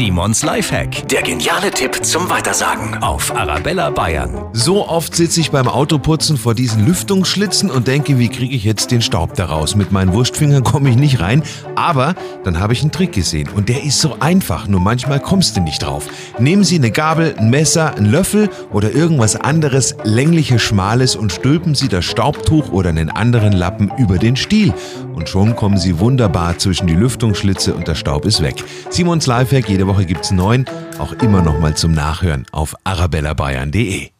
Simons Lifehack. Der geniale Tipp zum Weitersagen auf Arabella Bayern. So oft sitze ich beim Autoputzen vor diesen Lüftungsschlitzen und denke, wie kriege ich jetzt den Staub daraus? Mit meinen Wurstfingern komme ich nicht rein. Aber dann habe ich einen Trick gesehen und der ist so einfach, nur manchmal kommst du nicht drauf. Nehmen Sie eine Gabel, ein Messer, einen Löffel oder irgendwas anderes längliches, schmales und stülpen Sie das Staubtuch oder einen anderen Lappen über den Stiel. Und schon kommen Sie wunderbar zwischen die Lüftungsschlitze und der Staub ist weg. Simons Lifehack, jede Woche gibt's neun, auch immer noch mal zum Nachhören auf arabellabayern.de.